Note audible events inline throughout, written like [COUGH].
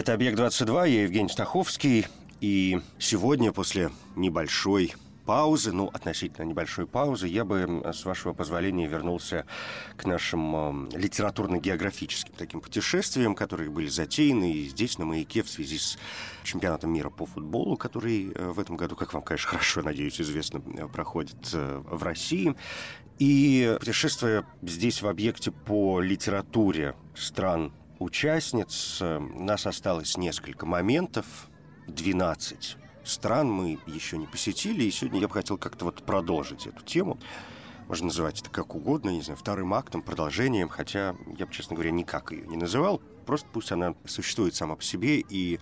Это «Объект-22», я Евгений Стаховский. И сегодня, после небольшой паузы, ну, относительно небольшой паузы, я бы, с вашего позволения, вернулся к нашим э, литературно-географическим таким путешествиям, которые были затеяны и здесь, на «Маяке», в связи с чемпионатом мира по футболу, который э, в этом году, как вам, конечно, [LAUGHS] хорошо, надеюсь, известно, э, проходит э, в России. И путешествуя здесь в объекте по литературе стран участниц. Э, нас осталось несколько моментов, 12 стран мы еще не посетили, и сегодня я бы хотел как-то вот продолжить эту тему. Можно называть это как угодно, не знаю, вторым актом, продолжением, хотя я бы, честно говоря, никак ее не называл. Просто пусть она существует сама по себе, и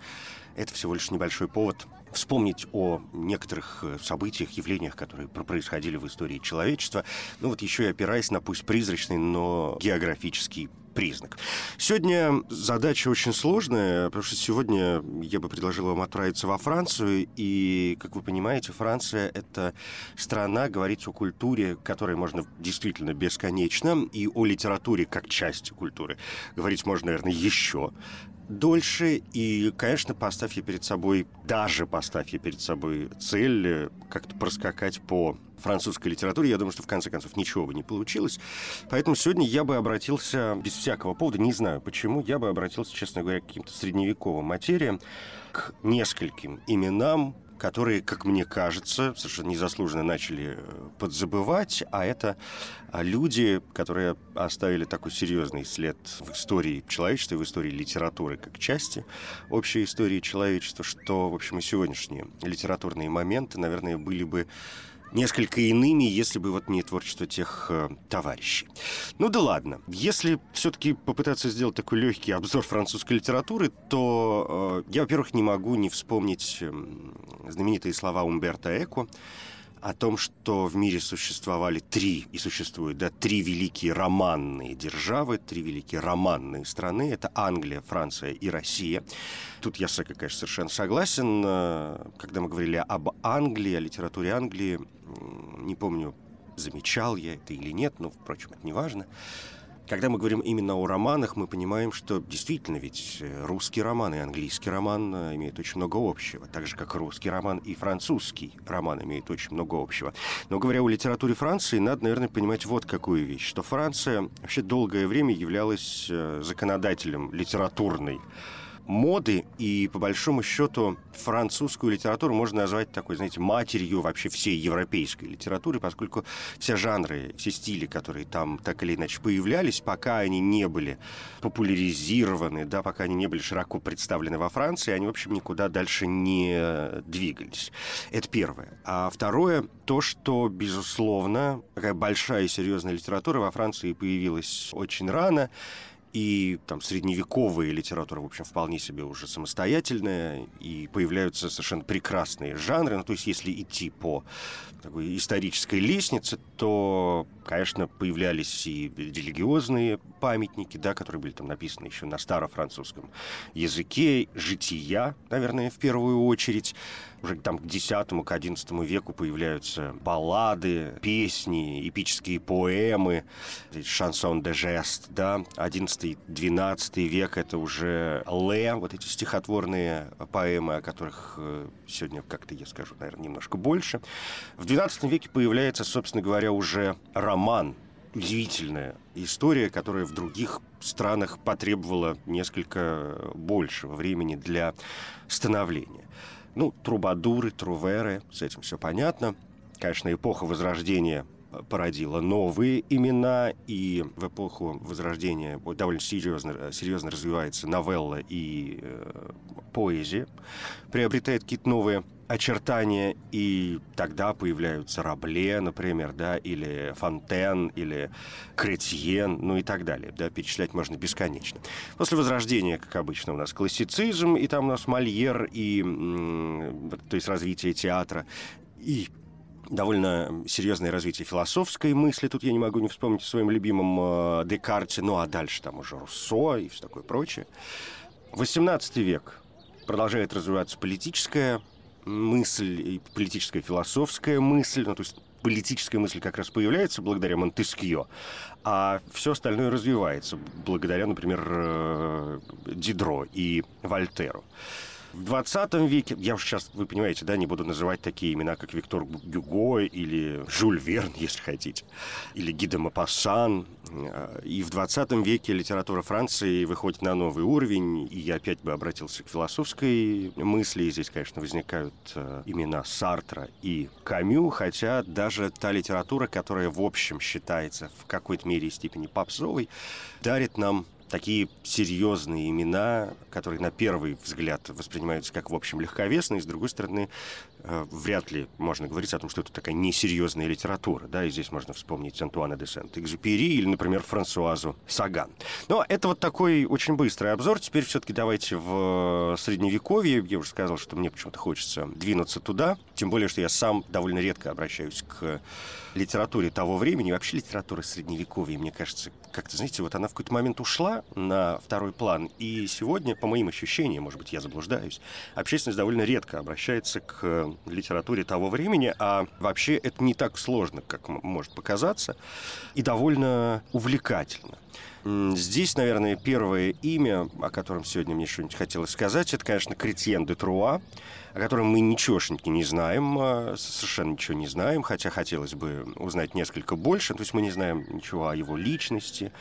это всего лишь небольшой повод вспомнить о некоторых э, событиях, явлениях, которые происходили в истории человечества. Ну вот еще и опираясь на пусть призрачный, но географический признак. Сегодня задача очень сложная, потому что сегодня я бы предложил вам отправиться во Францию, и, как вы понимаете, Франция — это страна, говорить о культуре, которой можно действительно бесконечно, и о литературе как части культуры. Говорить можно, наверное, еще дольше. И, конечно, поставь я перед собой, даже поставь я перед собой цель э, как-то проскакать по французской литературе, я думаю, что в конце концов ничего бы не получилось. Поэтому сегодня я бы обратился, без всякого повода, не знаю почему, я бы обратился, честно говоря, к каким-то средневековым материям, к нескольким именам, которые, как мне кажется, совершенно незаслуженно начали э, подзабывать, а это а, люди, которые оставили такой серьезный след в истории человечества и в истории литературы как части общей истории человечества, что, в общем, и сегодняшние литературные моменты, наверное, были бы несколько иными, если бы вот не творчество тех э, товарищей. Ну да ладно. Если все-таки попытаться сделать такой легкий обзор французской литературы, то э, я, во-первых, не могу не вспомнить э, знаменитые слова Умберто Эко, о том, что в мире существовали три, и существуют, да, три великие романные державы, три великие романные страны. Это Англия, Франция и Россия. Тут я конечно, совершенно согласен. Когда мы говорили об Англии, о литературе Англии, не помню, замечал я это или нет, но, впрочем, это не важно. Когда мы говорим именно о романах, мы понимаем, что действительно ведь э, русский роман и английский роман э, имеют очень много общего, так же как русский роман и французский роман имеют очень много общего. Но говоря о литературе Франции, надо, наверное, понимать вот какую вещь, что Франция вообще долгое время являлась э, законодателем литературной моды, и по большому счету французскую литературу можно назвать такой, знаете, матерью вообще всей европейской литературы, поскольку все жанры, все стили, которые там так или иначе появлялись, пока они не были популяризированы, да, пока они не были широко представлены во Франции, они, в общем, никуда дальше не двигались. Это первое. А второе, то, что, безусловно, такая большая и серьезная литература во Франции появилась очень рано, и там средневековая литература, в общем, вполне себе уже самостоятельная, и появляются совершенно прекрасные жанры. Ну, то есть, если идти по такой исторической лестнице, то, конечно, появлялись и религиозные памятники, да, которые были там написаны еще на старофранцузском языке, жития, наверное, в первую очередь. Уже там к X, к XI веку появляются баллады, песни, эпические поэмы, шансон де жест, да, XI-XII век это уже ле, вот эти стихотворные поэмы, о которых э, сегодня как-то я скажу, наверное, немножко больше. В XII веке появляется, собственно говоря, уже роман, удивительная история, которая в других странах потребовала несколько большего времени для становления. Ну, трубадуры, труверы, с этим все понятно. Конечно, эпоха Возрождения породила новые имена, и в эпоху Возрождения довольно серьезно, серьезно развивается новелла и э, поэзия, приобретает какие-то новые очертания, и тогда появляются Рабле, например, да, или Фонтен, или Кретьен, ну и так далее. Да, перечислять можно бесконечно. После Возрождения, как обычно, у нас классицизм, и там у нас Мольер, и, то есть развитие театра, и довольно серьезное развитие философской мысли. Тут я не могу не вспомнить о своем любимом э, Декарте, ну а дальше там уже Руссо и все такое прочее. 18 век продолжает развиваться политическая мысль, и политическая философская мысль, ну то есть политическая мысль как раз появляется благодаря Монтескье, а все остальное развивается благодаря, например, э, Дидро и Вольтеру. В 20 веке, я уж сейчас, вы понимаете, да, не буду называть такие имена, как Виктор Гюго или Жюль Верн, [LAUGHS] если хотите, или Гиде Мапассан. И в 20 веке литература Франции выходит на новый уровень, и я опять бы обратился к философской мысли, и здесь, конечно, возникают э, имена Сартра и Камю, хотя даже та литература, которая в общем считается в какой-то мере и степени попсовой, дарит нам такие серьезные имена, которые на первый взгляд воспринимаются как, в общем, легковесные, с другой стороны, э, вряд ли можно говорить о том, что это такая несерьезная литература. Да? И здесь можно вспомнить Антуана де Сент-Экзюпери или, например, Франсуазу Саган. Но это вот такой очень быстрый обзор. Теперь все-таки давайте в Средневековье. Я уже сказал, что мне почему-то хочется двинуться туда. Тем более, что я сам довольно редко обращаюсь к литературе того времени, вообще литература Средневековья, мне кажется, как-то, знаете, вот она в какой-то момент ушла на второй план. И сегодня, по моим ощущениям, может быть, я заблуждаюсь, общественность довольно редко обращается к литературе того времени, а вообще это не так сложно, как может показаться, и довольно увлекательно. Здесь, наверное, первое имя, о котором сегодня мне что-нибудь хотелось сказать, это, конечно, Кретьен де Труа, о котором мы ничегошеньки не знаем, а, совершенно ничего не знаем, хотя хотелось бы узнать несколько больше. То есть мы не знаем ничего о его личности,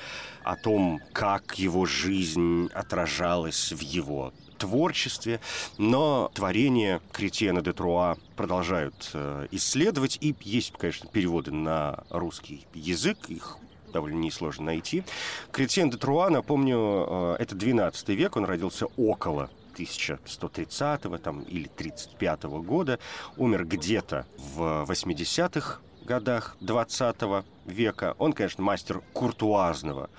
о том, как его жизнь отражалась в его творчестве, но творения Кретьена де Труа продолжают э, исследовать, и есть, конечно, переводы на русский язык, их довольно несложно найти. Кретьен де Труа, напомню, э, это 12 век, он родился около 1130 там, или 35 года, умер где-то в 80-х годах 20 века. Он, конечно, мастер куртуазного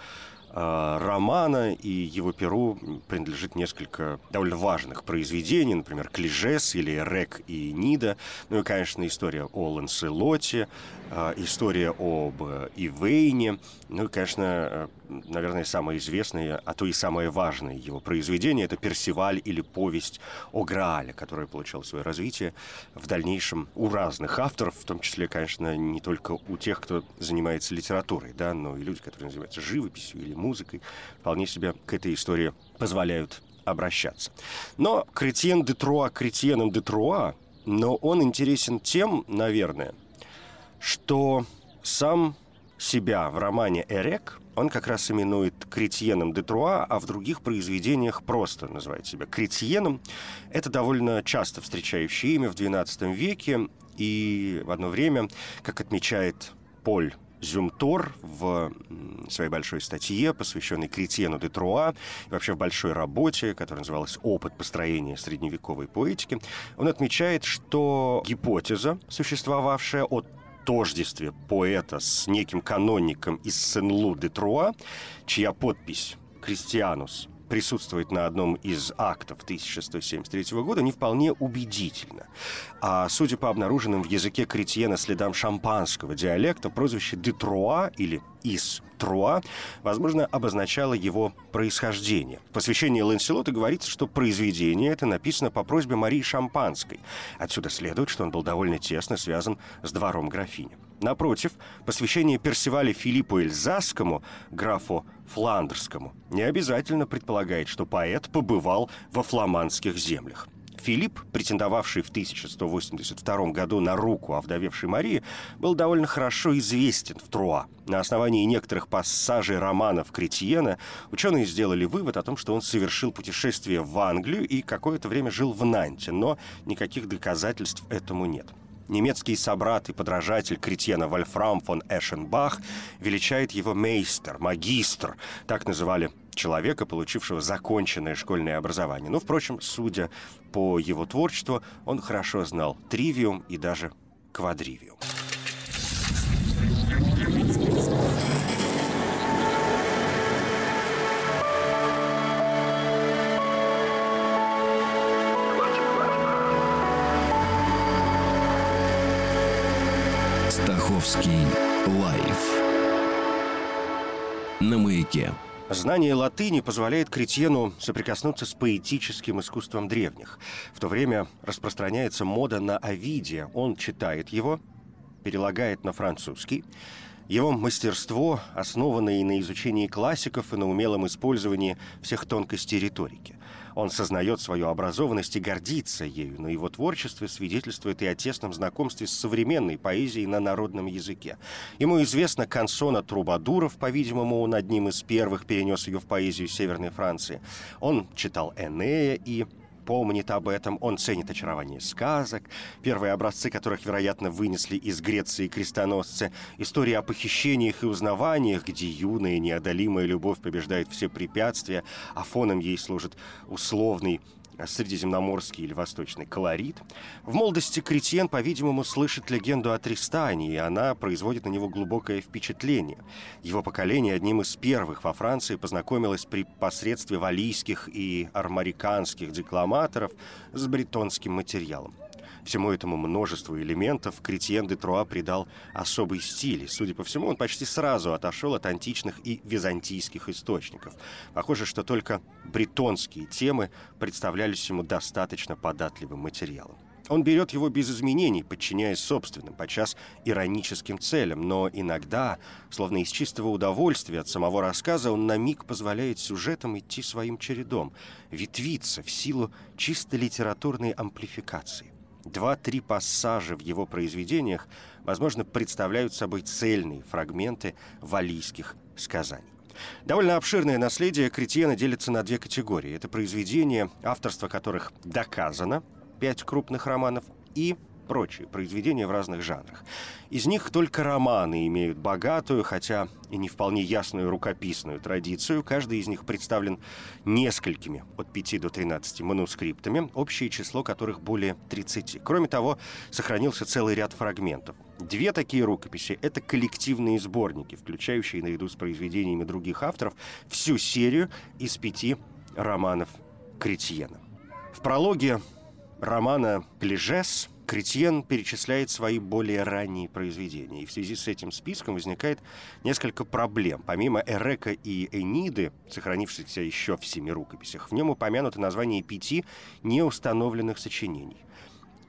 романа, и его перу принадлежит несколько довольно важных произведений, например, «Клижес» или «Рек и Нида», ну и, конечно, история о Ланселоте, э, история об Ивейне, ну и, конечно, э, наверное, самое известное, а то и самое важное его произведение – это «Персиваль» или «Повесть о Граале», которая получила свое развитие в дальнейшем у разных авторов, в том числе, конечно, не только у тех, кто занимается литературой, да, но и люди, которые занимаются живописью или музыкой, вполне себе к этой истории позволяют обращаться. Но Кретьен де Труа Кретьеном де Труа, но он интересен тем, наверное, что сам себя в романе «Эрек» он как раз именует Кретьеном де Труа, а в других произведениях просто называет себя Кретьеном. Это довольно часто встречающее имя в XII веке, и в одно время, как отмечает Поль Зюмтор в своей большой статье, посвященной Кретьену де Труа, и вообще в большой работе, которая называлась «Опыт построения средневековой поэтики», он отмечает, что гипотеза, существовавшая от тождестве поэта с неким каноником из Сен-Лу де Труа, чья подпись «Кристианус» присутствует на одном из актов 1173 года, не вполне убедительно. А судя по обнаруженным в языке Кретьена следам шампанского диалекта, прозвище «Детруа» или «из Труа», возможно, обозначало его происхождение. В посвящении Ланселота говорится, что произведение это написано по просьбе Марии Шампанской. Отсюда следует, что он был довольно тесно связан с двором графини. Напротив, посвящение Персивале Филиппу Эльзасскому, графу Фландерскому, не обязательно предполагает, что поэт побывал во фламандских землях. Филипп, претендовавший в 1182 году на руку овдовевшей Марии, был довольно хорошо известен в Труа. На основании некоторых пассажей романов Кретьена ученые сделали вывод о том, что он совершил путешествие в Англию и какое-то время жил в Нанте, но никаких доказательств этому нет. Немецкий собрат и подражатель Кретьена Вольфрам фон Эшенбах величает его мейстер, магистр. Так называли человека, получившего законченное школьное образование. Но, впрочем, судя по его творчеству, он хорошо знал тривиум и даже квадривиум. Стаховский лайф на маяке. Знание латыни позволяет Кретьену соприкоснуться с поэтическим искусством древних. В то время распространяется мода на Овидия. Он читает его, перелагает на французский. Его мастерство, основанное и на изучении классиков, и на умелом использовании всех тонкостей риторики. Он сознает свою образованность и гордится ею, но его творчество свидетельствует и о тесном знакомстве с современной поэзией на народном языке. Ему известно консона Трубадуров, по-видимому, он одним из первых перенес ее в поэзию Северной Франции. Он читал Энея и помнит об этом, он ценит очарование сказок, первые образцы которых, вероятно, вынесли из Греции крестоносцы, истории о похищениях и узнаваниях, где юная неодолимая любовь побеждает все препятствия, а фоном ей служит условный средиземноморский или восточный колорит. В молодости Кретьен, по-видимому, слышит легенду о Тристане, и она производит на него глубокое впечатление. Его поколение одним из первых во Франции познакомилось при посредстве валийских и армариканских декламаторов с бретонским материалом. Всему этому множеству элементов Кретьен де Труа придал особый стиль. И, судя по всему, он почти сразу отошел от античных и византийских источников. Похоже, что только бретонские темы представлялись ему достаточно податливым материалом. Он берет его без изменений, подчиняясь собственным, подчас ироническим целям, но иногда, словно из чистого удовольствия от самого рассказа, он на миг позволяет сюжетам идти своим чередом, ветвиться в силу чисто литературной амплификации. Два-три пассажа в его произведениях, возможно, представляют собой цельные фрагменты валийских сказаний. Довольно обширное наследие Кретьена делится на две категории. Это произведения, авторство которых доказано, пять крупных романов, и прочие произведения в разных жанрах. Из них только романы имеют богатую, хотя и не вполне ясную рукописную традицию. Каждый из них представлен несколькими, от 5 до 13 манускриптами, общее число которых более 30. Кроме того, сохранился целый ряд фрагментов. Две такие рукописи — это коллективные сборники, включающие наряду с произведениями других авторов всю серию из пяти романов Кретьена. В прологе романа «Клежес» Кретьен перечисляет свои более ранние произведения. И в связи с этим списком возникает несколько проблем. Помимо Эрека и Эниды, сохранившихся еще в семи рукописях, в нем упомянуто название пяти неустановленных сочинений.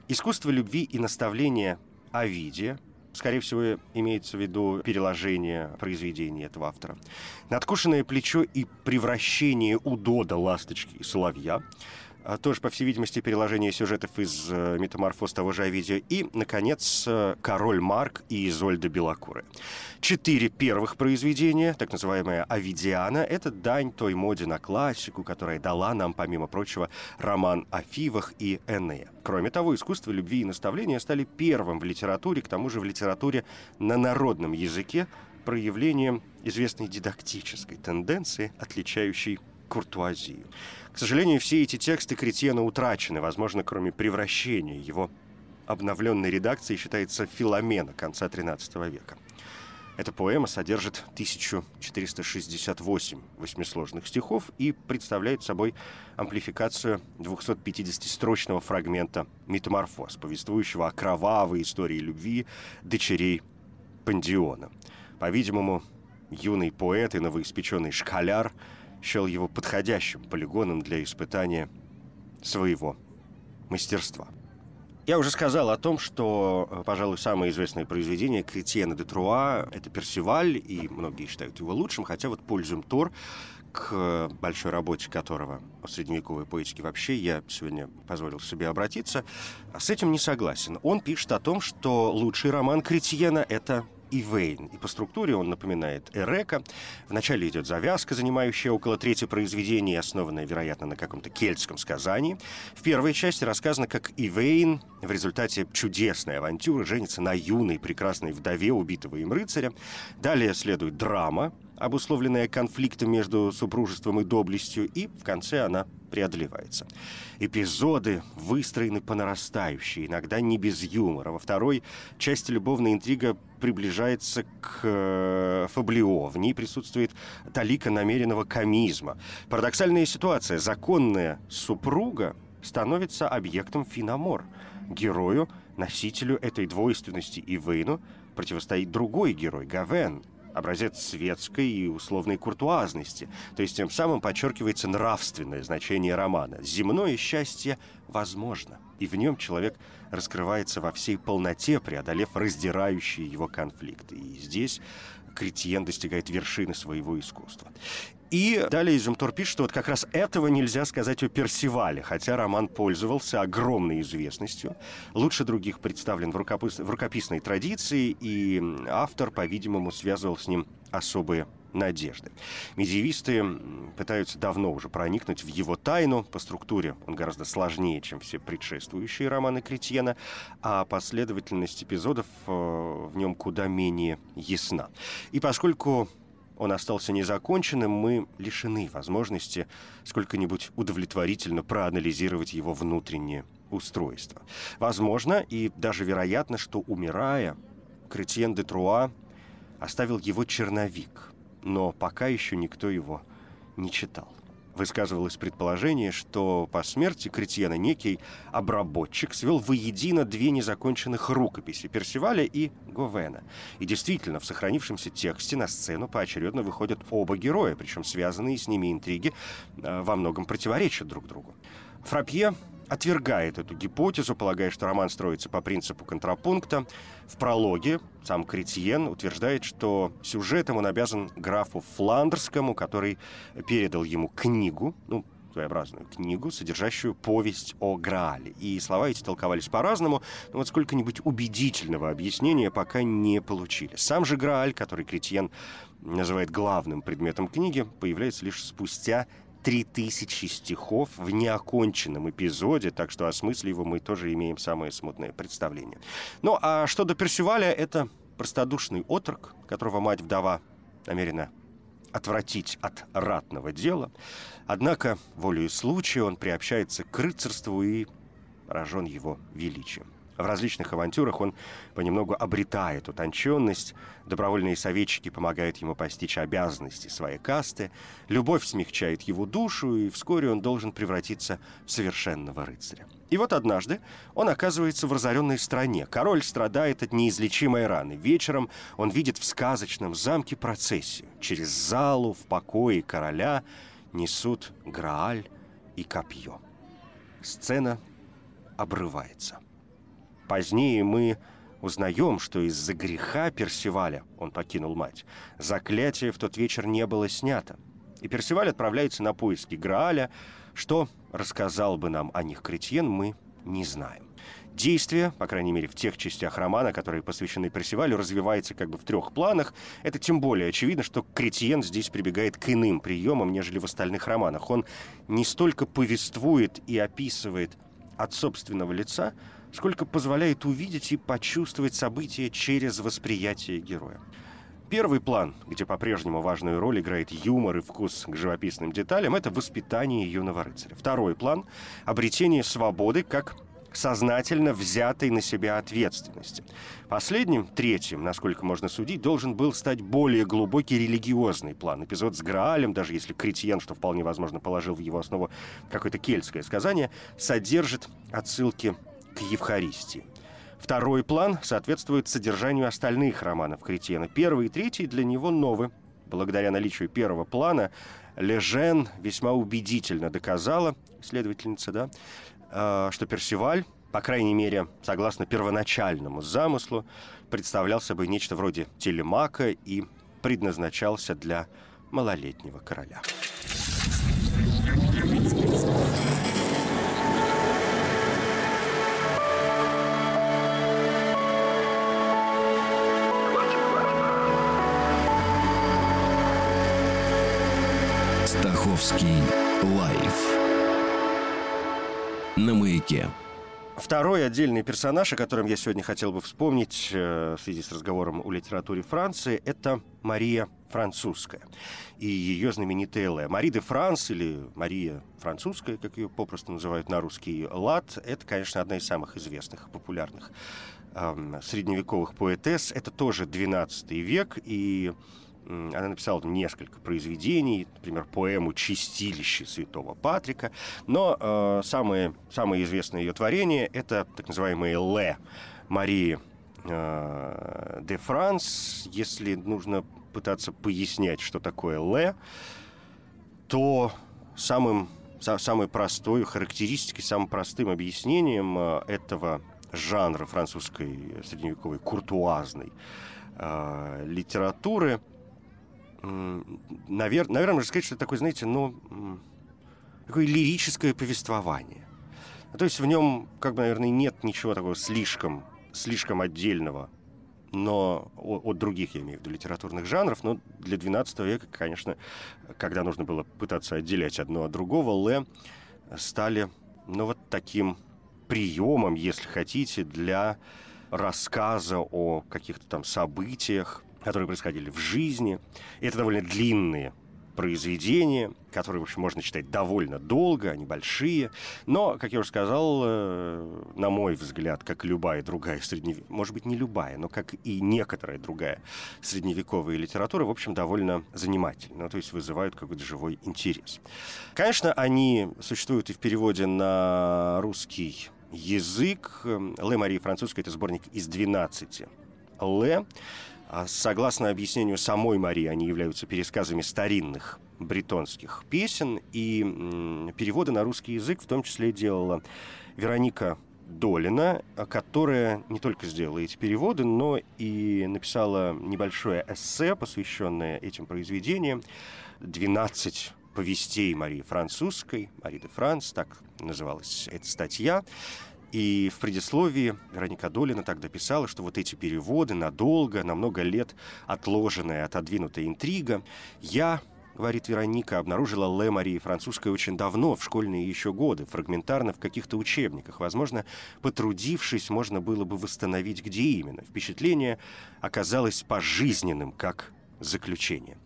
«Искусство любви и наставления Овидия», Скорее всего, имеется в виду переложение произведения этого автора. «Надкушенное плечо и превращение удода ласточки и соловья», тоже, по всей видимости, переложение сюжетов из э, «Метаморфоз» того же Овидия. И, наконец, э, «Король Марк» и «Изольда Белокуры». Четыре первых произведения, так называемая «Овидиана», это дань той моде на классику, которая дала нам, помимо прочего, роман о Фивах и Энея. Кроме того, искусство любви и наставления стали первым в литературе, к тому же в литературе на народном языке, проявлением известной дидактической тенденции, отличающей куртуазию. К сожалению, все эти тексты Кретьена утрачены, возможно, кроме превращения. Его обновленной редакцией считается «Филомена» конца XIII века. Эта поэма содержит 1468 восьмисложных стихов и представляет собой амплификацию 250-строчного фрагмента «Метаморфоз», повествующего о кровавой истории любви дочерей Пандиона. По-видимому, юный поэт и новоиспеченный шкаляр – счел его подходящим полигоном для испытания своего мастерства. Я уже сказал о том, что, э, пожалуй, самое известное произведение Кретьена де Труа — это «Персиваль», и многие считают его лучшим, хотя вот «Пользуем Тор», к большой работе которого о средневековой поэтике вообще я сегодня позволил себе обратиться, с этим не согласен. Он пишет о том, что лучший роман Кретьена — это Ивейн. И по структуре он напоминает Эрека. Вначале идет завязка, занимающая около трети произведения, основанная, вероятно, на каком-то кельтском сказании. В первой части рассказано, как Ивейн в результате чудесной авантюры женится на юной прекрасной вдове убитого им рыцаря. Далее следует драма, обусловленная конфликтом между супружеством и доблестью, и в конце она преодолевается. Эпизоды выстроены по нарастающей, иногда не без юмора. Во второй части любовная интрига приближается к э, фаблио. В ней присутствует талика намеренного комизма. Парадоксальная ситуация. Законная супруга становится объектом финомор. Герою, носителю этой двойственности и Ивейну, противостоит другой герой, Гавен, образец светской и условной куртуазности. То есть тем самым подчеркивается нравственное значение романа. Земное счастье возможно, и в нем человек раскрывается во всей полноте, преодолев раздирающие его конфликты. И здесь Кретьен достигает вершины своего искусства. И далее Изумтур пишет, что вот как раз этого нельзя сказать о Персивале, хотя роман пользовался огромной известностью, лучше других представлен в, рукопис... в рукописной традиции, и автор, по-видимому, связывал с ним особые надежды. Медиевисты пытаются давно уже проникнуть в его тайну. По структуре он гораздо сложнее, чем все предшествующие романы Кретьена, а последовательность эпизодов э, в нем куда менее ясна. И поскольку он остался незаконченным, мы лишены возможности сколько-нибудь удовлетворительно проанализировать его внутреннее устройство. Возможно и даже вероятно, что, умирая, Кретьен де Труа оставил его черновик, но пока еще никто его не читал высказывалось предположение, что по смерти Кретьена некий обработчик свел воедино две незаконченных рукописи Персиваля и Говена. И действительно, в сохранившемся тексте на сцену поочередно выходят оба героя, причем связанные с ними интриги э, во многом противоречат друг другу. Фрапье отвергает эту гипотезу, полагая, что роман строится по принципу контрапункта. В прологе сам Кретьен утверждает, что сюжетом он обязан графу Фландерскому, который передал ему книгу, ну, своеобразную книгу, содержащую повесть о Граале. И слова эти толковались по-разному, но вот сколько-нибудь убедительного объяснения пока не получили. Сам же Грааль, который Кретьен называет главным предметом книги, появляется лишь спустя 3000 стихов в неоконченном эпизоде, так что о смысле его мы тоже имеем самое смутное представление. Ну, а что до Персиваля, это простодушный отрок, которого мать-вдова намерена отвратить от ратного дела. Однако, волею случая, он приобщается к рыцарству и поражен его величием. В различных авантюрах он понемногу обретает утонченность, добровольные советчики помогают ему постичь обязанности своей касты, любовь смягчает его душу, и вскоре он должен превратиться в совершенного рыцаря. И вот однажды он оказывается в разоренной стране. Король страдает от неизлечимой раны. Вечером он видит в сказочном замке процессию. Через залу в покое короля несут Грааль и копье. Сцена обрывается. Позднее мы узнаем, что из-за греха Персиваля он покинул мать. Заклятие в тот вечер не было снято. И Персиваль отправляется на поиски Грааля. Что рассказал бы нам о них Кретьен, мы не знаем. Действие, по крайней мере, в тех частях романа, которые посвящены Персивалю, развивается как бы в трех планах. Это тем более очевидно, что Кретьен здесь прибегает к иным приемам, нежели в остальных романах. Он не столько повествует и описывает от собственного лица, сколько позволяет увидеть и почувствовать события через восприятие героя. Первый план, где по-прежнему важную роль играет юмор и вкус к живописным деталям, это воспитание юного рыцаря. Второй план — обретение свободы как сознательно взятой на себя ответственности. Последним, третьим, насколько можно судить, должен был стать более глубокий религиозный план. Эпизод с Граалем, даже если Кретьен, что вполне возможно, положил в его основу какое-то кельтское сказание, содержит отсылки к Евхаристии. Второй план соответствует содержанию остальных романов Кретьена. Первый и третий для него новы. Благодаря наличию первого плана Лежен весьма убедительно доказала, следовательница, да, э, что Персиваль, по крайней мере, согласно первоначальному замыслу, представлял собой нечто вроде телемака и предназначался для малолетнего короля. Русский лайф на маяке. Второй отдельный персонаж, о котором я сегодня хотел бы вспомнить э, в связи с разговором о литературе Франции, это Мария Французская и ее знаменитая Ле. Мари де Франс или Мария Французская, как ее попросту называют на русский лад, это, конечно, одна из самых известных и популярных э, средневековых поэтесс. Это тоже 12 век, и она написала несколько произведений, например, поэму «Чистилище святого Патрика». Но э, самое, самое известное ее творение — это так называемые «Ле» Марии э, де Франс. Если нужно пытаться пояснять, что такое «Ле», то самым, са, самой простой характеристикой, самым простым объяснением э, этого жанра французской средневековой куртуазной э, литературы — навер... наверное, можно сказать, что это такое, знаете, ну, такое лирическое повествование. То есть в нем, как бы, наверное, нет ничего такого слишком, слишком отдельного, но от других, я имею в виду, литературных жанров, но для XII века, конечно, когда нужно было пытаться отделять одно от другого, Ле стали, ну, вот таким приемом, если хотите, для рассказа о каких-то там событиях, которые происходили в жизни. Это довольно длинные произведения, которые, в общем, можно читать довольно долго, они большие. Но, как я уже сказал, э, на мой взгляд, как любая другая средневековая, может быть, не любая, но как и некоторая другая средневековая литература, в общем, довольно занимательна, то есть вызывают какой-то живой интерес. Конечно, они существуют и в переводе на русский язык. Ле Марии Французская — это сборник из 12 Ле. А согласно объяснению самой Марии, они являются пересказами старинных бретонских песен, и переводы на русский язык в том числе делала Вероника Долина, которая не только сделала эти переводы, но и написала небольшое эссе, посвященное этим произведениям. 12 повестей Марии Французской, Мари де Франс, так называлась эта статья. И в предисловии Вероника Долина так дописала, что вот эти переводы надолго, на много лет отложенная, отодвинутая интрига, я говорит Вероника, обнаружила Ле Марии французской очень давно, в школьные еще годы, фрагментарно в каких-то учебниках. Возможно, потрудившись, можно было бы восстановить, где именно. Впечатление оказалось пожизненным, как заключение.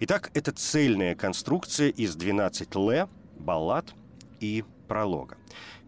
Итак, это цельная конструкция из 12 Ле, баллад и пролога.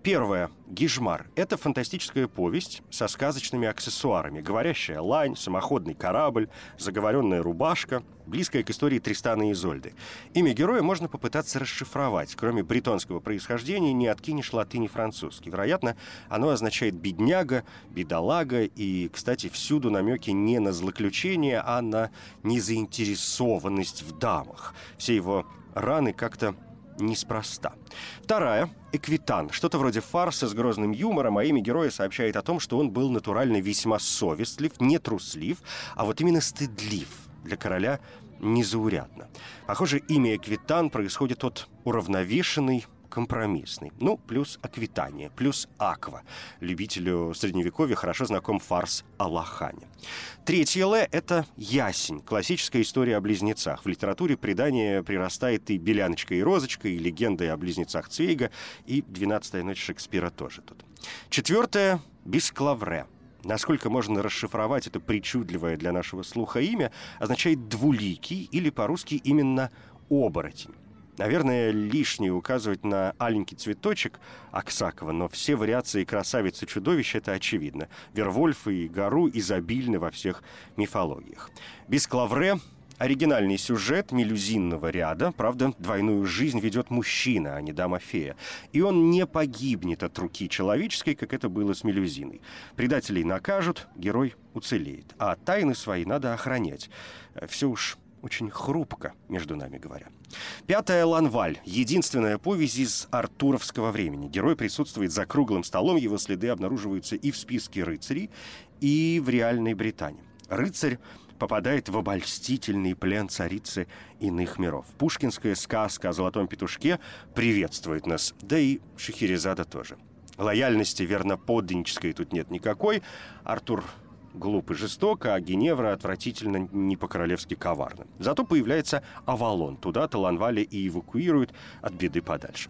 Первое. Гижмар. Это фантастическая повесть со сказочными аксессуарами. Говорящая лань, самоходный корабль, заговоренная рубашка, близкая к истории Тристана и Изольды. Имя героя можно попытаться расшифровать. Кроме бретонского происхождения, не откинешь латыни французский. Вероятно, оно означает «бедняга», «бедолага» и, кстати, всюду намеки не на злоключение, а на незаинтересованность в дамах. Все его раны как-то неспроста. Вторая — Эквитан. Что-то вроде фарса с грозным юмором, а имя героя сообщает о том, что он был натурально весьма совестлив, не труслив, а вот именно стыдлив. Для короля незаурядно. Похоже, имя Эквитан происходит от уравновешенной, компромиссный. Ну, плюс аквитания, плюс аква. Любителю средневековья хорошо знаком фарс о лохане. Третье «Л» — это ясень, классическая история о близнецах. В литературе предание прирастает и «Беляночка и розочка», и легенды о близнецах Цвейга, и «Двенадцатая ночь» Шекспира тоже тут. Четвертое — «Бесклавре». Насколько можно расшифровать это причудливое для нашего слуха имя, означает «двуликий» или по-русски именно «оборотень». Наверное, лишнее указывать на аленький цветочек Аксакова, но все вариации красавицы чудовища это очевидно. Вервольф и Гару изобильны во всех мифологиях. Без клавре Оригинальный сюжет мелюзинного ряда, правда, двойную жизнь ведет мужчина, а не дама-фея. И он не погибнет от руки человеческой, как это было с мелюзиной. Предателей накажут, герой уцелеет. А тайны свои надо охранять. Все уж очень хрупко, между нами говоря. Пятая Ланваль. Единственная повесть из артуровского времени. Герой присутствует за круглым столом, его следы обнаруживаются и в списке рыцарей, и в реальной Британии. Рыцарь попадает в обольстительный плен царицы иных миров. Пушкинская сказка о золотом петушке приветствует нас, да и Шахерезада тоже. Лояльности верноподданнической тут нет никакой. Артур глуп и жесток, а Геневра отвратительно не по-королевски коварна. Зато появляется Авалон. Туда Таланвали и эвакуируют от беды подальше.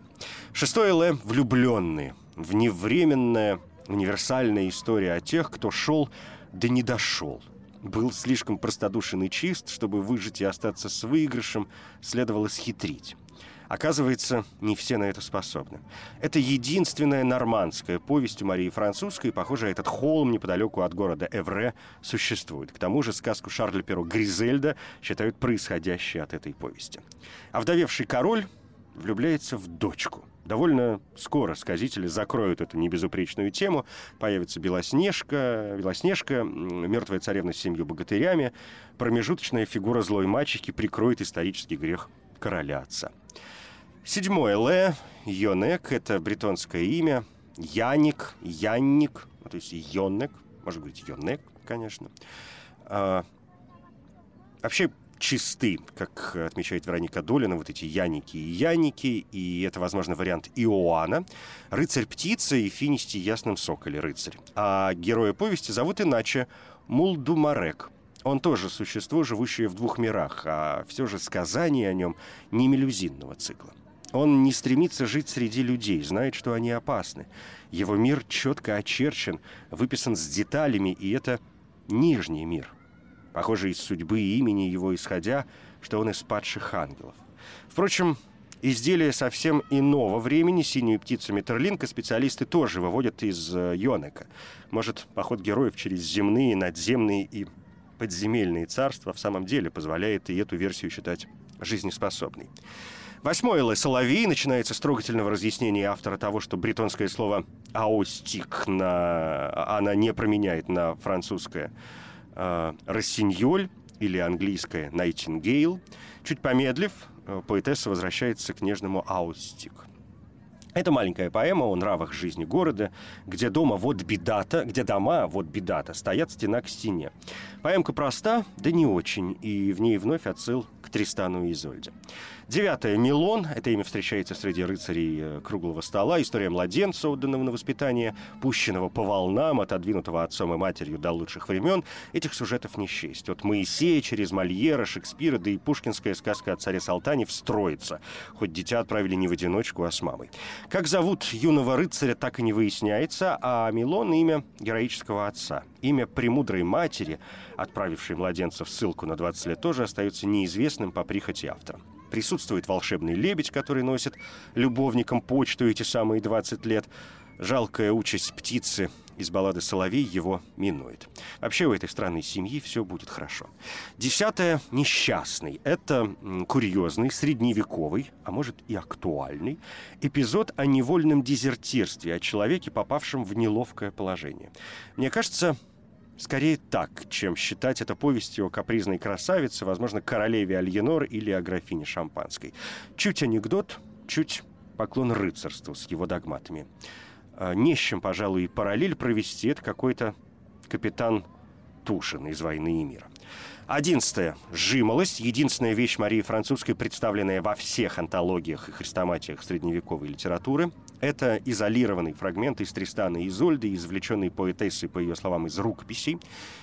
Шестое Л – влюбленные. Вневременная универсальная история о тех, кто шел, да не дошел – был слишком простодушен и чист, чтобы выжить и остаться с выигрышем, следовало схитрить. Оказывается, не все на это способны. Это единственная нормандская повесть у Марии Французской, и, похоже, этот холм неподалеку от города Эвре существует. К тому же сказку Шарля Перо «Гризельда» считают происходящей от этой повести. А вдовевший король влюбляется в дочку – Довольно скоро сказители закроют эту небезупречную тему. Появится Белоснежка, Белоснежка, мертвая царевна с семью богатырями. Промежуточная фигура злой мачехи прикроет исторический грех короля отца. Седьмое Л. Йонек – это бретонское имя. Яник, Янник, ну, то есть Йонек, может быть, Йонек, конечно. А, вообще, чисты, как отмечает Вероника Долина, вот эти яники и яники, и это, возможно, вариант Иоанна, рыцарь-птица и финисти ясным соколе рыцарь. А героя повести зовут иначе Мулдумарек. Он тоже существо, живущее в двух мирах, а все же сказание о нем не мелюзинного цикла. Он не стремится жить среди людей, знает, что они опасны. Его мир четко очерчен, выписан с деталями, и это нижний мир – Похоже, из судьбы и имени его исходя, что он из падших ангелов. Впрочем, изделие совсем иного времени, синюю птицу Метерлинка, специалисты тоже выводят из э, Йонека. Может, поход героев через земные, надземные и подземельные царства в самом деле позволяет и эту версию считать жизнеспособной. Восьмой Л. Соловей начинается с трогательного разъяснения автора того, что бретонское слово «аостик» на... она не променяет на французское – э, «Рассиньоль» или английское «Найтингейл». Чуть помедлив, э, поэтесса возвращается к нежному «Аустик». Это маленькая поэма о нравах жизни города, где дома вот бедата, где дома вот бедата стоят стена к стене. Поэмка проста, да не очень, и в ней вновь отсыл к Тристану и Изольде. Девятое. Милон. Это имя встречается среди рыцарей э, круглого стола. История младенца, отданного на воспитание, пущенного по волнам, отодвинутого отцом и матерью до лучших времен. Этих сюжетов не счесть. От Моисея через Мольера, Шекспира, да и пушкинская сказка о царе Салтане встроится. Хоть дитя отправили не в одиночку, а с мамой. Как зовут юного рыцаря, так и не выясняется, а Милон — имя героического отца. Имя премудрой матери, отправившей младенца в ссылку на 20 лет, тоже остается неизвестным по прихоти автора. Присутствует волшебный лебедь, который носит любовникам почту эти самые 20 лет. Жалкая участь птицы из баллады «Соловей» его минует. Вообще у этой странной семьи все будет хорошо. Десятое – несчастный. Это курьезный, средневековый, а может и актуальный, эпизод о невольном дезертирстве, о человеке, попавшем в неловкое положение. Мне кажется, Скорее так, чем считать это повестью о капризной красавице, возможно, королеве Альенор или о графине Шампанской. Чуть анекдот, чуть поклон рыцарству с его догматами. А, не с чем, пожалуй, параллель провести. Это какой-то капитан Тушин из «Войны и мира». Одиннадцатое. Жимолость. Единственная вещь Марии Французской, представленная во всех антологиях и хрестоматиях средневековой литературы. Это изолированный фрагмент из Тристана и Изольды, извлеченный поэтессой, по ее словам, из рукописей,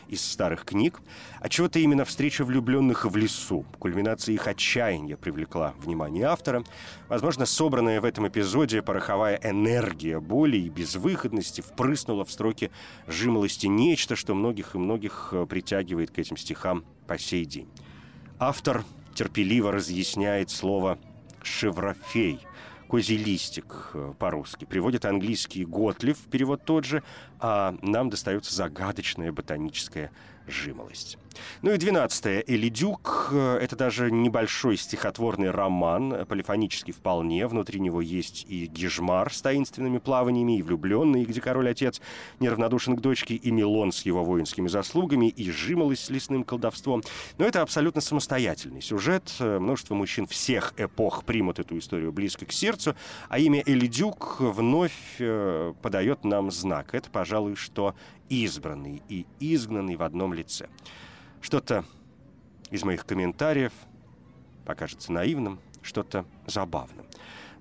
из старых книг. А чего-то именно встреча влюбленных в лесу, кульминация их отчаяния привлекла внимание автора. Возможно, собранная в этом эпизоде пороховая энергия боли и безвыходности впрыснула в строки жимолости нечто, что многих и многих э, притягивает к этим стихам по сей день. Автор терпеливо разъясняет слово «шеврофей», козий листик э, по-русски. Приводит английский Готлив, перевод тот же, а нам достается загадочная ботаническая жимолость. Ну и двенадцатое. Элидюк — это даже небольшой стихотворный роман, полифонический вполне. Внутри него есть и Гижмар с таинственными плаваниями, и влюбленный, где король-отец неравнодушен к дочке, и Милон с его воинскими заслугами, и жимолость с лесным колдовством. Но это абсолютно самостоятельный сюжет. Множество мужчин всех эпох примут эту историю близко к сердцу, а имя Элидюк вновь э, подает нам знак. Это, пожалуй, что избранный и изгнанный в одном лице. Что-то из моих комментариев покажется наивным, что-то забавным,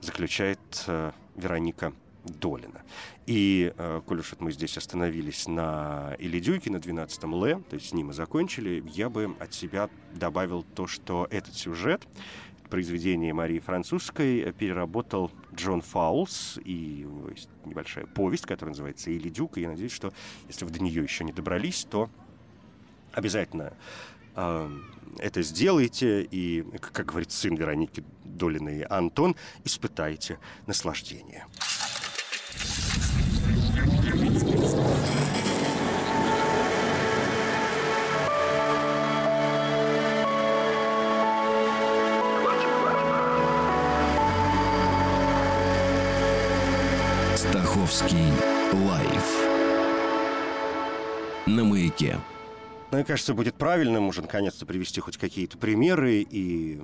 заключает э, Вероника Долина. И, э, коль уж мы здесь остановились на Илидюйке, на 12-м Ле, то есть с ним мы закончили, я бы от себя добавил то, что этот сюжет, произведение Марии Французской переработал Джон Фаулс, и есть небольшая повесть, которая называется «Илидюк», и я надеюсь, что если вы до нее еще не добрались, то обязательно э, это сделайте, и, как говорит сын Вероники Долиной Антон, испытайте наслаждение. Стаховский лайф на маяке. Ну, мне кажется, будет правильным уже наконец-то привести хоть какие-то примеры и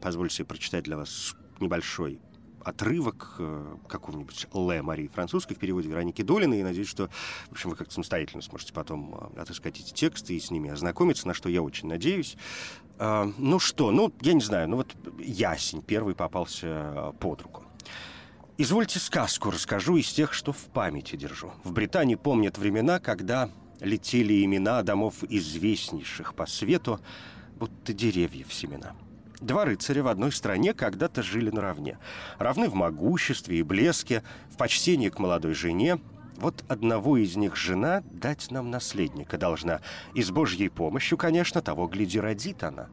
позволить себе прочитать для вас небольшой отрывок э, какого-нибудь Ле Марии Французской в переводе Вероники Долиной. И надеюсь, что в общем, вы как-то самостоятельно сможете потом э, отыскать эти тексты и с ними ознакомиться, на что я очень надеюсь. А, ну что, ну, я не знаю, ну вот ясень первый попался э, под руку. Извольте сказку расскажу из тех, что в памяти держу. В Британии помнят времена, когда летели имена домов известнейших по свету, будто деревьев семена. Два рыцаря в одной стране когда-то жили наравне. Равны в могуществе и блеске, в почтении к молодой жене. Вот одного из них жена дать нам наследника должна. И с Божьей помощью, конечно, того, гляди, родит она.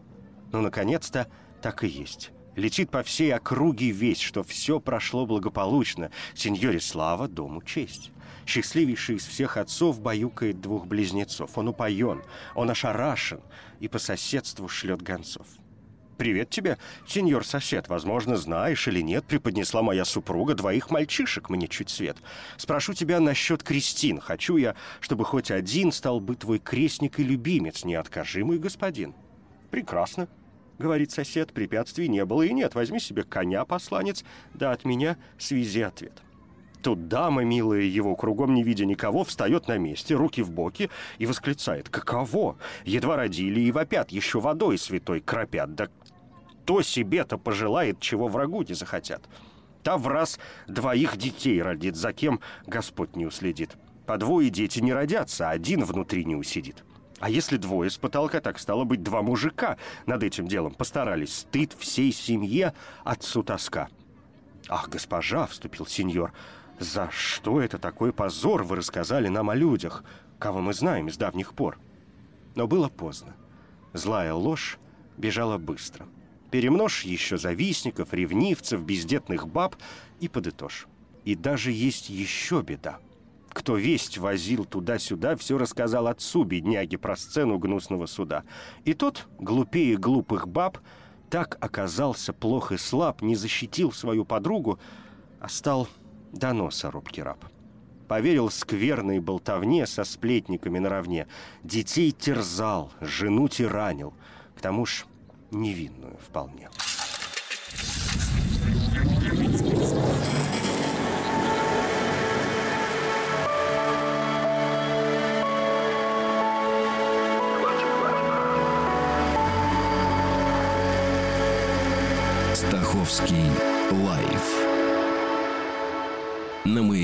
Ну, наконец-то, так и есть. Летит по всей округе весть, что все прошло благополучно. Сеньоре слава, дому честь. Счастливейший из всех отцов баюкает двух близнецов. Он упоен, он ошарашен и по соседству шлет гонцов. «Привет тебе, сеньор сосед. Возможно, знаешь или нет, преподнесла моя супруга двоих мальчишек мне чуть свет. Спрошу тебя насчет крестин. Хочу я, чтобы хоть один стал бы твой крестник и любимец, не откажи, мой господин». «Прекрасно», — говорит сосед, — препятствий не было и нет. Возьми себе коня, посланец, да от меня связи ответ. Тут дама, милая его, кругом не видя никого, встает на месте, руки в боки и восклицает «Каково? Едва родили и вопят, еще водой святой кропят. Да кто себе-то пожелает, чего врагу не захотят? Та в раз двоих детей родит, за кем Господь не уследит. По двое дети не родятся, один внутри не усидит. А если двое с потолка, так стало быть, два мужика над этим делом постарались. Стыд всей семье, отцу тоска. «Ах, госпожа!» — вступил сеньор. «За что это такой позор вы рассказали нам о людях, кого мы знаем с давних пор?» Но было поздно. Злая ложь бежала быстро. Перемножь еще завистников, ревнивцев, бездетных баб и подытожь. И даже есть еще беда — кто весть возил туда-сюда, все рассказал отцу, бедняги, про сцену гнусного суда. И тот, глупее глупых баб, так оказался плох и слаб, не защитил свою подругу, а стал доноса робкий раб. Поверил скверной болтовне со сплетниками наравне. Детей терзал, жену тиранил. К тому ж невинную вполне. Стаховский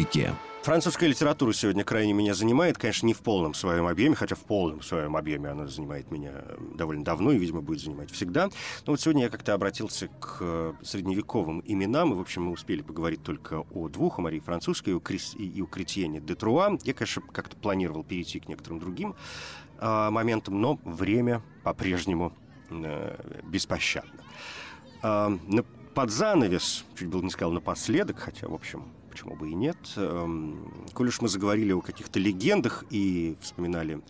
маяке. Французская литература сегодня крайне меня занимает, конечно, не в полном своем объеме, хотя в полном своем объеме она занимает меня довольно давно и, видимо, будет занимать всегда. Но вот сегодня я как-то обратился к средневековым именам, и, в общем, мы успели поговорить только о двух, о Марии Французской и у, Крис, и у Кретьене де Труа. Я, конечно, как-то планировал перейти к некоторым другим э, моментам, но время по-прежнему э, беспощадно. Э, под занавес, чуть было не сказал напоследок, хотя, в общем, почему бы и нет. Эм, коль уж мы заговорили о каких-то легендах и вспоминали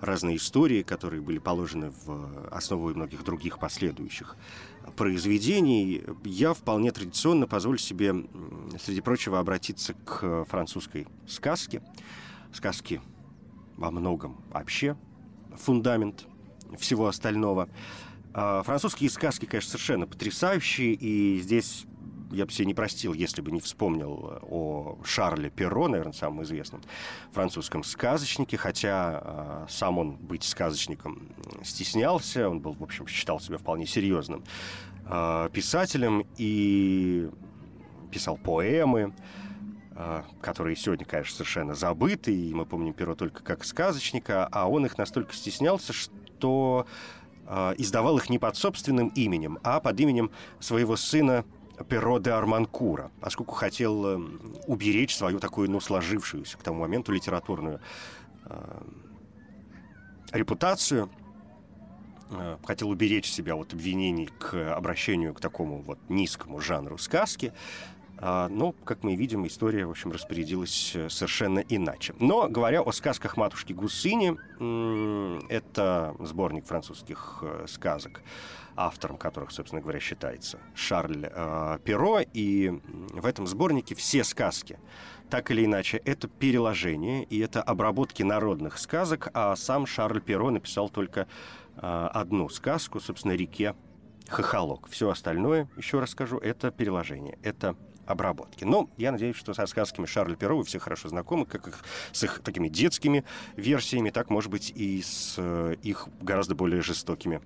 разные истории, которые были положены в основу многих других последующих произведений, я вполне традиционно позволю себе, среди прочего, обратиться к французской сказке. Сказки во многом вообще фундамент всего остального – а, французские сказки, конечно, совершенно потрясающие, и здесь я бы себе не простил, если бы не вспомнил о Шарле Перро, наверное, самом известном французском сказочнике, хотя э, сам он быть сказочником стеснялся, он был, в общем, считал себя вполне серьезным э, писателем и писал поэмы, э, которые сегодня, конечно, совершенно забыты, и мы помним Перо только как сказочника, а он их настолько стеснялся, что э, издавал их не под собственным именем, а под именем своего сына Перо де Арманкура, поскольку хотел э, уберечь свою такую, ну, сложившуюся к тому моменту литературную э, репутацию, э, хотел уберечь себя от обвинений к обращению к такому вот низкому жанру сказки. А, но, как мы видим, история, в общем, распорядилась э, совершенно иначе. Но, говоря о сказках матушки Гусыни, это сборник французских э, сказок, автором которых, собственно говоря, считается Шарль э, Перо. И в этом сборнике все сказки, так или иначе, это переложение и это обработки народных сказок, а сам Шарль Перо написал только одну сказку, собственно, «Реке Хохолок». Все остальное, еще раз скажу, это переложение, это обработки. Но я надеюсь, что со сказками Шарля Перо вы все хорошо знакомы, как их, с их такими детскими версиями, так, может быть, и с э, их гораздо более жестокими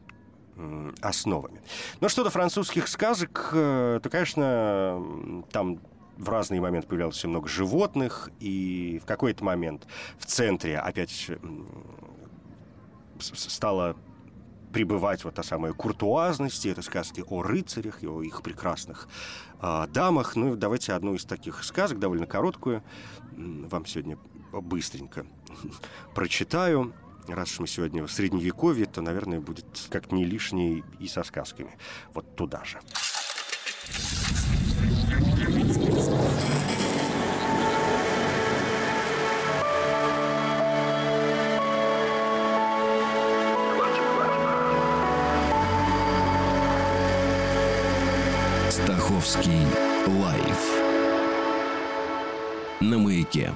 основами. Но что до французских сказок, э, то, конечно, там в разные моменты появлялось много животных, и в какой-то момент в центре опять стало пребывать вот та самая куртуазность, это сказки о рыцарях и о их прекрасных э, дамах. Ну, давайте одну из таких сказок, довольно короткую, вам сегодня быстренько [LAUGHS] прочитаю. Раз уж мы сегодня в Средневековье, то, наверное, будет как не лишней и со сказками. Вот туда же. Стаховский лайф на маяке.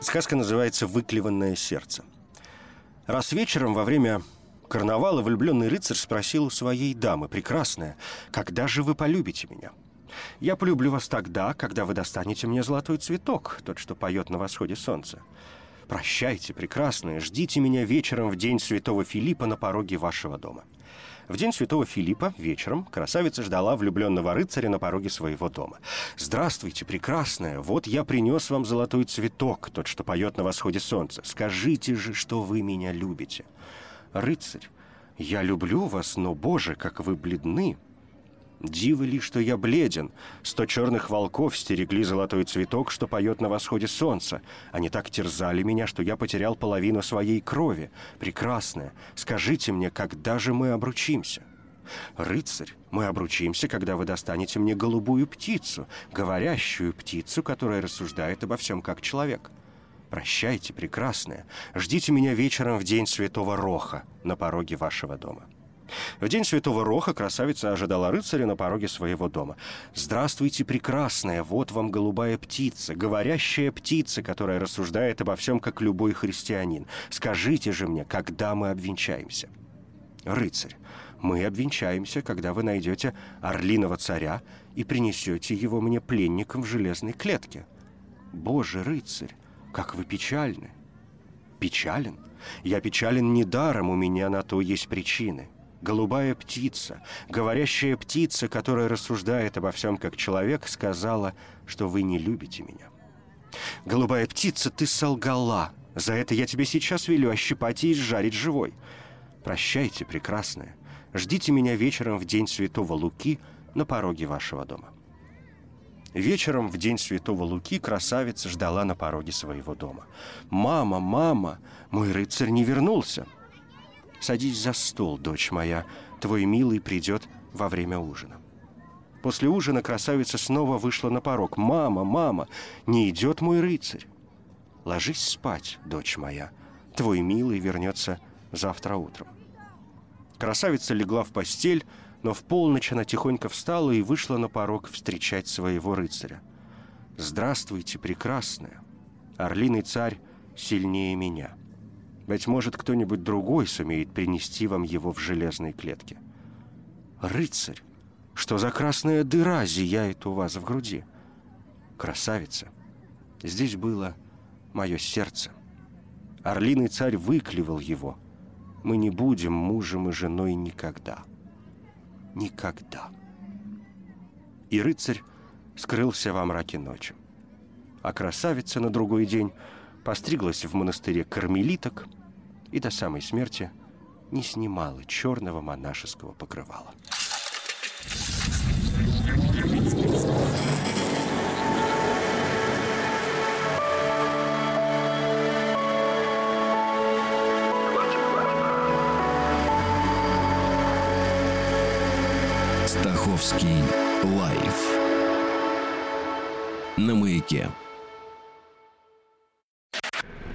Сказка называется «Выклеванное сердце». Раз вечером во время карнавала влюбленный рыцарь спросил у своей дамы, прекрасная, «Когда же вы полюбите меня?» «Я полюблю вас тогда, когда вы достанете мне золотой цветок, тот, что поет на восходе солнца. Прощайте, прекрасная, ждите меня вечером в день святого Филиппа на пороге вашего дома». В день святого Филиппа вечером красавица ждала влюбленного рыцаря на пороге своего дома. «Здравствуйте, прекрасная! Вот я принес вам золотой цветок, тот, что поет на восходе солнца. Скажите же, что вы меня любите!» «Рыцарь, я люблю вас, но, боже, как вы бледны!» Диво ли, что я бледен? Сто черных волков стерегли золотой цветок, что поет на восходе солнца. Они так терзали меня, что я потерял половину своей крови. Прекрасная, скажите мне, когда же мы обручимся? Рыцарь, мы обручимся, когда вы достанете мне голубую птицу, говорящую птицу, которая рассуждает обо всем как человек. Прощайте, прекрасная, ждите меня вечером в день святого Роха на пороге вашего дома». В день Святого Роха красавица ожидала рыцаря на пороге своего дома. «Здравствуйте, прекрасная! Вот вам голубая птица, говорящая птица, которая рассуждает обо всем, как любой христианин. Скажите же мне, когда мы обвенчаемся?» «Рыцарь, мы обвенчаемся, когда вы найдете орлиного царя и принесете его мне пленником в железной клетке». «Боже, рыцарь, как вы печальны!» «Печален? Я печален недаром, у меня на то есть причины» голубая птица, говорящая птица, которая рассуждает обо всем как человек, сказала, что вы не любите меня. Голубая птица, ты солгала. За это я тебе сейчас велю ощипать и изжарить живой. Прощайте, прекрасная. Ждите меня вечером в день Святого Луки на пороге вашего дома. Вечером в день Святого Луки красавица ждала на пороге своего дома. «Мама, мама, мой рыцарь не вернулся!» Садись за стол, дочь моя, твой милый придет во время ужина. После ужина красавица снова вышла на порог. «Мама, мама, не идет мой рыцарь!» «Ложись спать, дочь моя, твой милый вернется завтра утром». Красавица легла в постель, но в полночь она тихонько встала и вышла на порог встречать своего рыцаря. «Здравствуйте, прекрасная! Орлиный царь сильнее меня!» Быть может, кто-нибудь другой сумеет принести вам его в железной клетке. Рыцарь, что за красная дыра зияет у вас в груди? Красавица, здесь было мое сердце. Орлиный царь выклевал его. Мы не будем мужем и женой никогда. Никогда. И рыцарь скрылся во мраке ночи. А красавица на другой день постриглась в монастыре кармелиток и до самой смерти не снимала черного монашеского покрывала. Стаховский лайф на маяке.